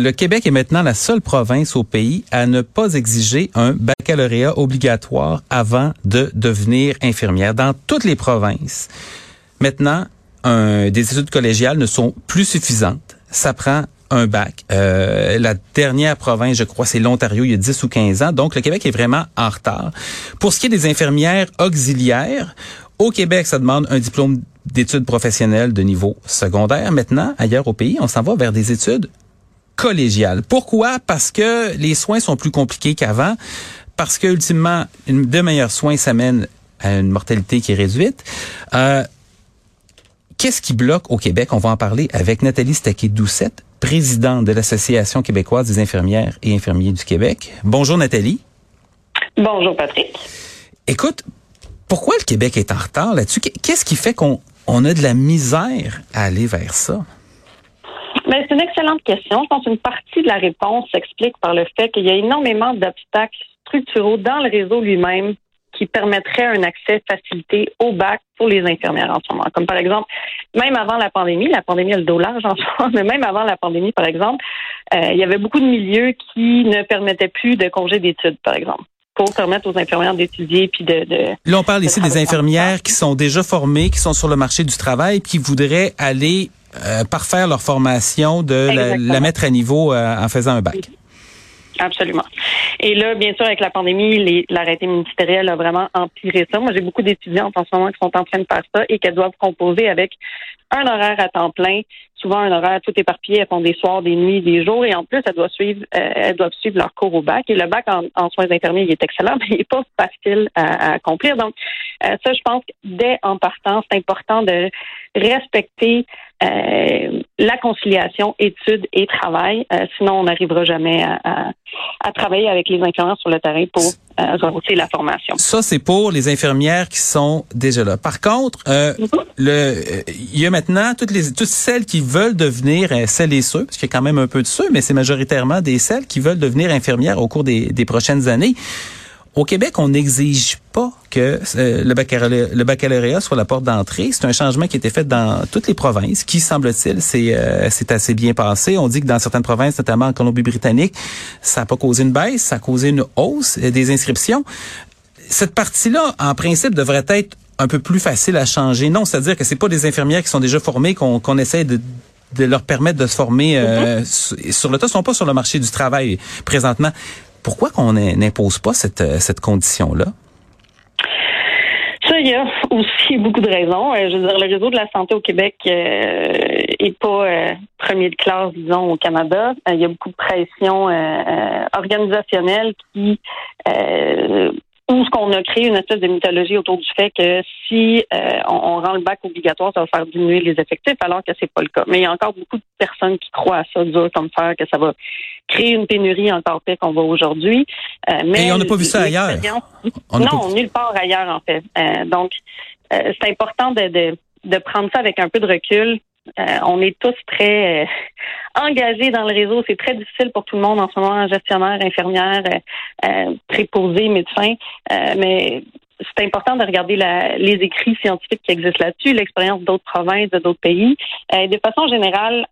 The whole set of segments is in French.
le Québec est maintenant la seule province au pays à ne pas exiger un baccalauréat obligatoire avant de devenir infirmière. Dans toutes les provinces, maintenant, des études collégiales ne sont plus suffisantes. Ça prend un bac. Euh, la dernière province, je crois, c'est l'Ontario, il y a 10 ou 15 ans. Donc, le Québec est vraiment en retard. Pour ce qui est des infirmières auxiliaires, au Québec, ça demande un diplôme d'études professionnelles de niveau secondaire. Maintenant, ailleurs au pays, on s'en va vers des études collégiales. Pourquoi? Parce que les soins sont plus compliqués qu'avant. Parce que, ultimement, une, de meilleurs soins s'amène à une mortalité qui est réduite. Euh, Qu'est-ce qui bloque au Québec? On va en parler avec Nathalie Staquet-Doucette, présidente de l'Association québécoise des infirmières et infirmiers du Québec. Bonjour Nathalie. Bonjour Patrick. Écoute, pourquoi le Québec est en retard là-dessus? Qu'est-ce qui fait qu'on on a de la misère à aller vers ça? Ben, c'est une excellente question. Je pense qu'une partie de la réponse s'explique par le fait qu'il y a énormément d'obstacles structuraux dans le réseau lui-même qui permettrait un accès facilité au bac pour les infirmières en ce moment. Comme par exemple, même avant la pandémie, la pandémie a le dos large en ce moment, mais même avant la pandémie, par exemple, euh, il y avait beaucoup de milieux qui ne permettaient plus de congés d'études, par exemple pour permettre aux infirmières d'étudier puis de, de, Là, on parle ici des infirmières qui sont déjà formées, qui sont sur le marché du travail, qui voudraient aller euh, parfaire leur formation, de la, la, mettre à niveau euh, en faisant un bac. Absolument. Et là, bien sûr, avec la pandémie, l'arrêté ministériel a vraiment empiré ça. Moi, j'ai beaucoup d'étudiantes en ce moment qui sont en train de faire ça et qu'elles doivent composer avec un horaire à temps plein, souvent un horaire tout éparpillé, elles font des soirs, des nuits, des jours, et en plus, elles doivent suivre, euh, elles doivent suivre leur cours au bac. Et le bac en, soins infirmiers, il est excellent, mais il n'est pas facile à, accomplir. Donc, euh, ça, je pense que dès en partant, c'est important de respecter euh, la conciliation études et travail. Euh, sinon, on n'arrivera jamais à, à, travailler avec les infirmières sur le terrain pour euh, la formation. Ça, c'est pour les infirmières qui sont déjà là. Par contre, euh, mm-hmm. le, euh, il y a maintenant toutes les toutes celles qui veulent devenir celles et ceux, parce qu'il y a quand même un peu de ceux, mais c'est majoritairement des celles qui veulent devenir infirmières au cours des, des prochaines années. Au Québec, on n'exige pas que euh, le, baccalauréat, le, baccalauréat, soit la porte d'entrée. C'est un changement qui a été fait dans toutes les provinces, qui semble-t-il, c'est euh, assez bien passé. On dit que dans certaines provinces, notamment en Colombie-Britannique, ça n'a pas causé une baisse, ça a causé une hausse des inscriptions. Cette partie-là, en principe, devrait être un peu plus facile à changer. Non, c'est-à-dire que c'est pas des infirmières qui sont déjà formées qu'on qu'on essaie de de leur permettre de se former euh, mm-hmm. sur le tas, sont pas sur le marché du travail présentement. Pourquoi qu'on n'impose pas cette, euh, cette condition-là? Ça, il y a aussi beaucoup de raisons. Euh, je veux dire, le réseau de la santé au Québec euh, est pas premier de classe, disons, au Canada. il y a beaucoup de pression organisationnelle qui ou ce qu'on a créé une espèce de mythologie autour du fait que si on, rend le bac obligatoire, ça va faire diminuer les effectifs, alors que c'est pas le cas. Mais il y a encore beaucoup de personnes qui croient à ça, dur comme faire, que ça va créer une pénurie encore pire qu'on voit aujourd'hui. Euh, mais on n'a pas vu ça ailleurs. non, nulle part ailleurs en fait. Euh, donc, euh, c'est important de, de, de, prendre ça avec un peu de recul. On est tous très engagés dans le réseau. C'est très difficile pour tout le monde en ce moment, gestionnaire, infirmière, préposé, médecin. mais c'est important de regarder les écrits scientifiques qui existent là-dessus, l'expérience d'autres provinces, de d'autres pays. de façon générale,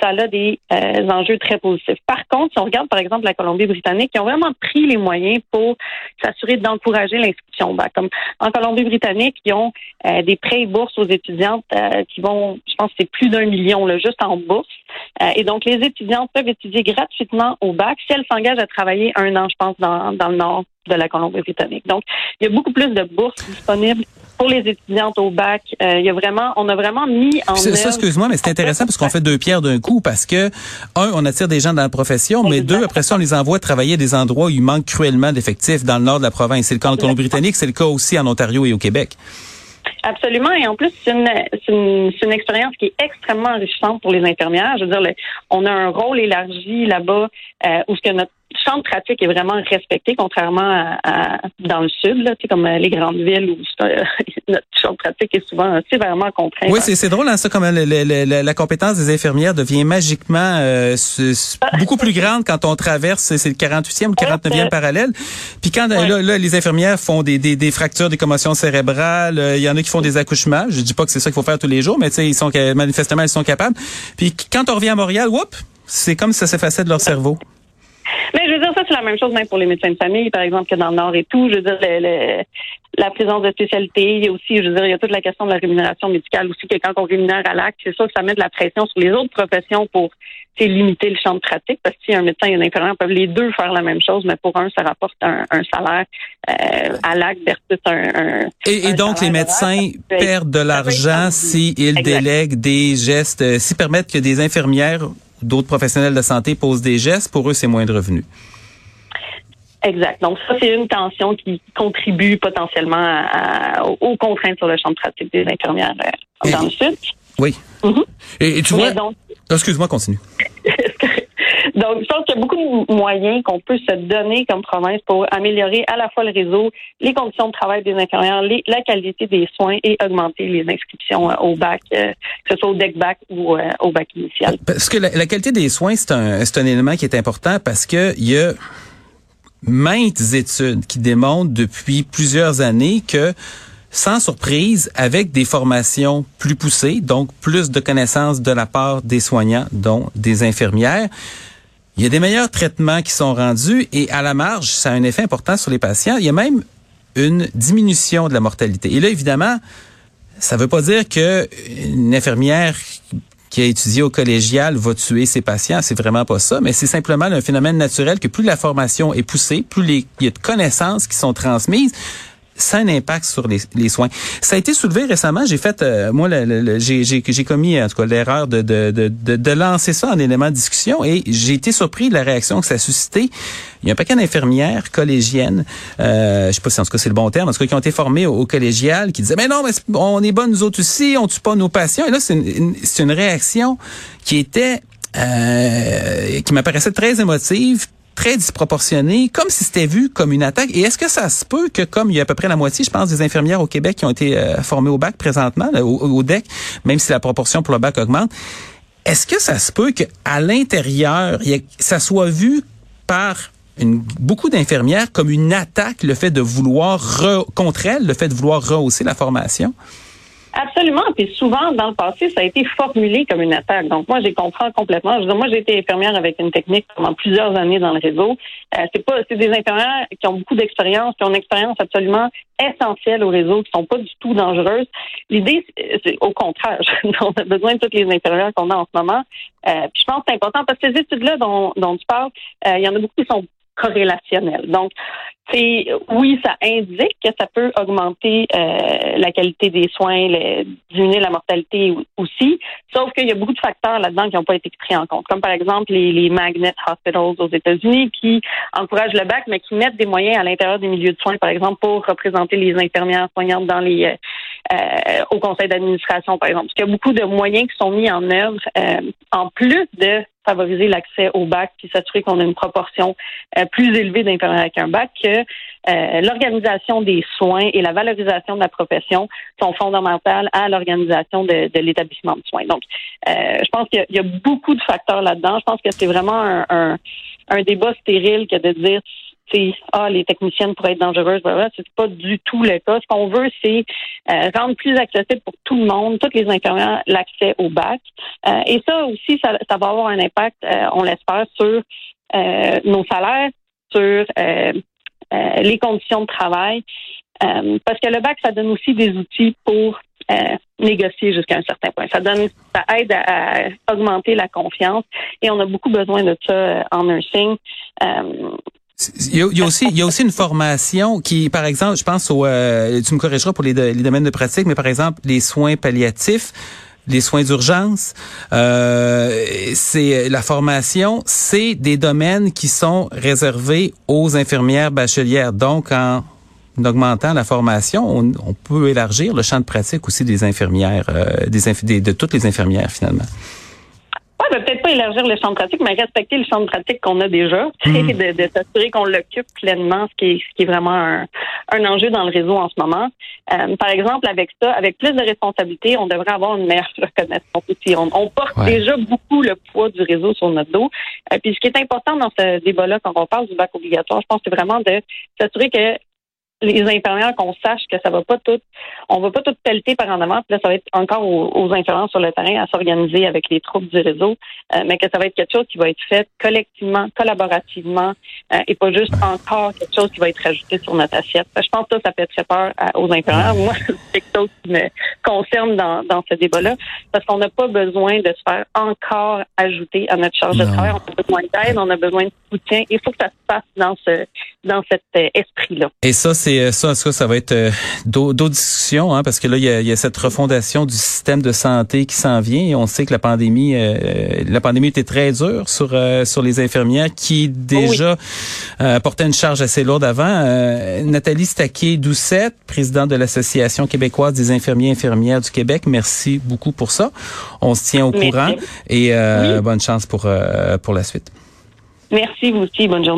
ça a des euh, enjeux très positifs. Par contre, si on regarde par exemple la Colombie-Britannique, ils ont vraiment pris les moyens pour s'assurer d'encourager l'inscription bac. Comme en Colombie-Britannique, ils ont euh, des prêts et bourses aux étudiantes euh, qui vont, je pense, c'est plus d'un million là, juste en bourse. et donc les étudiantes peuvent étudier gratuitement au bac si elles s'engagent à travailler un an, je pense, dans, dans le nord de la Colombie-Britannique. Donc, il y a beaucoup plus de bourses disponibles pour les étudiantes au bac. Euh, il y a vraiment, on a vraiment mis en ça, ça excuse-moi, mais c'est intéressant parce qu'on fait deux pierres d'un coup parce que un, on attire des gens dans la profession, mais deux, après ça, on les envoie travailler à des endroits où il manque cruellement d'effectifs dans le nord de la province. C'est le cas en Colombie-Britannique, c'est le cas aussi en Ontario et au Québec. Absolument. Et en plus, c'est une, une, une, expérience qui est extrêmement enrichissante pour les infirmières. Je veux dire, on a un rôle élargi là-bas euh, où ce que notre champ de pratique est vraiment respecté, contrairement à, dans le sud, là, comme euh, les grandes villes où notre champ de pratique est souvent sévèrement contraint. Oui, c'est drôle, hein, ça, comme la compétence des infirmières devient magiquement euh, beaucoup plus grande quand on traverse, c'est le 48e ou 49e parallèle. Puis quand là, là, les infirmières font des, des, des fractures, des commotions cérébrales, euh, il y en a qui font des accouchements. Je dis pas que c'est ça qu'il faut faire tous les jours, mais ils sont manifestement, ils sont capables. Puis quand on revient à Montréal, whoop, C'est comme si ça s'effaçait de leur cerveau. Mais je veux dire, ça, c'est la même chose même pour les médecins de famille, par exemple, que dans le Nord et tout. Je veux dire, le, la présence de spécialité. Il y a aussi, je veux dire, il y a toute la question de la rémunération médicale aussi, que quand on rémunère à l'acte, c'est ça que ça met de la pression sur les autres professions pour limiter le champ de pratique, parce que si un médecin et un infirmière peuvent les deux faire la même chose, mais pour un, ça rapporte un, salaire euh, à l'acte versus un... et, donc, les médecins perdent de l'argent s'ils délèguent des gestes, euh, s'ils permettent que des infirmières d'autres professionnels de santé posent des gestes, pour eux, c'est moins de revenus. Exact. Donc ça, c'est une tension qui contribue potentiellement aux contraintes sur le champ de pratique des infirmières dans le Sud. Oui. Mm-hmm. et, tu vois... Excuse-moi, continue. Donc, je pense qu'il y a beaucoup de moyens qu'on peut se donner comme province pour améliorer à la fois le réseau, les conditions de travail des infirmières, la qualité des soins et augmenter les inscriptions euh, au bac, euh, que ce soit au deck bac ou euh, au bac initial. Parce que la, qualité des soins, c'est un, un élément qui est important parce que il y a maintes études qui démontrent depuis plusieurs années que sans surprise, avec des formations plus poussées, donc plus de connaissances de la part des soignants, dont des infirmières, il y a des meilleurs traitements qui sont rendus et à la marge, ça a un effet important sur les patients. Il y a même une diminution de la mortalité. Et là, évidemment, ça ne veut pas dire que une infirmière qui a étudié au collégial va tuer ses patients. C'est vraiment pas ça, mais c'est simplement un phénomène naturel que plus la formation est poussée, plus les, il y a de connaissances qui sont transmises, ça a un impact sur les, les, soins. Ça a été soulevé récemment. J'ai fait, euh, moi, j'ai commis en tout cas l'erreur de, de, de, de, lancer ça en élément de discussion et j'ai été surpris de la réaction que ça a suscité. Il y a un paquet d'infirmières collégiennes, euh, je sais pas si en tout cas c'est le bon terme, en tout cas qui ont été formées au, collégial, qui disaient mais non, mais on est bonnes nous autres aussi, on tue pas nos patients. Et là, c'est une, une, réaction qui était euh, qui m'apparaissait très émotive très disproportionné, comme si c'était vu comme une attaque. Et est-ce que ça se peut que, comme il y a à peu près la moitié, je pense, des infirmières au Québec qui ont été euh, formées au bac présentement, au, DEC, même si la proportion pour le bac augmente, est-ce que ça se peut qu'à l'intérieur, ça soit vu par beaucoup d'infirmières comme une attaque, le fait de vouloir, contre elles, le fait de vouloir rehausser la formation? Absolument. Puis souvent, dans le passé, ça a été formulé comme une attaque. Donc moi, j'ai compris complètement. Je veux moi, j'ai été infirmière avec une technique pendant plusieurs années dans le réseau. Euh, c'est pas, c'est des infirmières qui ont beaucoup d'expérience, qui ont une expérience absolument essentielle au réseau, qui sont pas du tout dangereuses. L'idée, c'est au contraire. on a besoin de toutes les infirmières qu'on a en ce moment. Euh, puis je pense que c'est important parce que ces études-là dont, dont tu parles, euh, il y en a beaucoup qui sont corrélationnelles. Donc, c'est oui, ça indique que ça peut augmenter euh, la qualité des soins, diminuer la mortalité aussi. Sauf qu'il y a beaucoup de facteurs là-dedans qui n'ont pas été pris en compte, comme par exemple les, les magnet hospitals aux États-Unis qui encouragent le bac, mais qui mettent des moyens à l'intérieur des milieux de soins, par exemple, pour représenter les infirmières soignantes dans les euh, euh, au conseil d'administration, par exemple. Parce qu'il y a beaucoup de moyens qui sont mis en œuvre en plus de favoriser l'accès au bac puis s'assurer qu'on a une proportion plus élevée d'infirmières avec un bac que euh, l'organisation des soins et la valorisation de la profession sont fondamentales à l'organisation de, l'établissement de soins. Donc, euh, je pense qu'il y, a beaucoup de facteurs là-dedans. Je pense que c'est vraiment un, débat stérile que de dire ah les techniciennes pourraient être dangereuses, voilà, c'est pas du tout le cas. Ce qu'on veut, c'est euh, rendre plus accessible pour tout le monde, toutes les infirmières, l'accès au bac. et ça aussi, ça, va avoir un impact, on l'espère, sur nos salaires, sur euh, les conditions de travail. Euh, parce que le bac, ça donne aussi des outils pour euh, négocier jusqu'à un certain point. Ça donne, ça aide à, augmenter la confiance et on a beaucoup besoin de ça en nursing. Il y, a, aussi, il y a aussi une formation qui, par exemple, je pense au, tu me corrigeras pour les, les domaines de pratique, mais par exemple les soins palliatifs les soins d'urgence, euh, c'est la formation, c'est des domaines qui sont réservés aux infirmières bachelières. Donc, en augmentant la formation, on, peut élargir le champ de pratique aussi des infirmières, euh, des, de toutes les infirmières finalement. Peut-être pas élargir le champ de pratique, mais respecter le champ de pratique qu'on a déjà, mm. de, de s'assurer qu'on l'occupe pleinement, ce qui est, ce qui est vraiment un, un enjeu dans le réseau en ce moment. Euh, par exemple, avec ça, avec plus de responsabilités, on devrait avoir une meilleure reconnaissance aussi. On, on porte déjà beaucoup le poids du réseau sur notre dos. Euh, puis ce qui est important dans ce débat-là, quand on parle du bac obligatoire, je pense que c'est vraiment de s'assurer que les infirmières qu'on sache que ça va pas tout, on va pas tout pelleter par en avant, puis là, ça va être encore aux, aux infirmières sur le terrain à s'organiser avec les troupes du réseau, euh, mais que ça va être quelque chose qui va être fait collectivement, collaborativement, euh, et pas juste encore quelque chose qui va être rajouté sur notre assiette. Je pense que ça, ça fait très peur aux infirmières. Moi, chose qui me concerne dans, dans ce débat-là, parce qu'on n'a pas besoin de se faire encore ajouter à notre charge de travail. On a besoin d'aide, on a besoin de soutien. Il faut que ça se passe dans ce dans cet esprit-là. Et ça, c'est euh, ça, ça, ça va être euh, d'autres discussions, hein, parce que là, il y, a, il y, a, cette refondation du système de santé qui s'en vient. Et on sait que la pandémie, euh, la pandémie était très dure sur sur les infirmières qui déjà portaient une charge assez lourde avant. Nathalie Staquet-Doucette, présidente de l'Association québécoise des infirmiers et infirmières du Québec, merci beaucoup pour ça. On se tient au merci. courant et bonne chance pour pour la suite. Merci vous aussi. Bonne journée.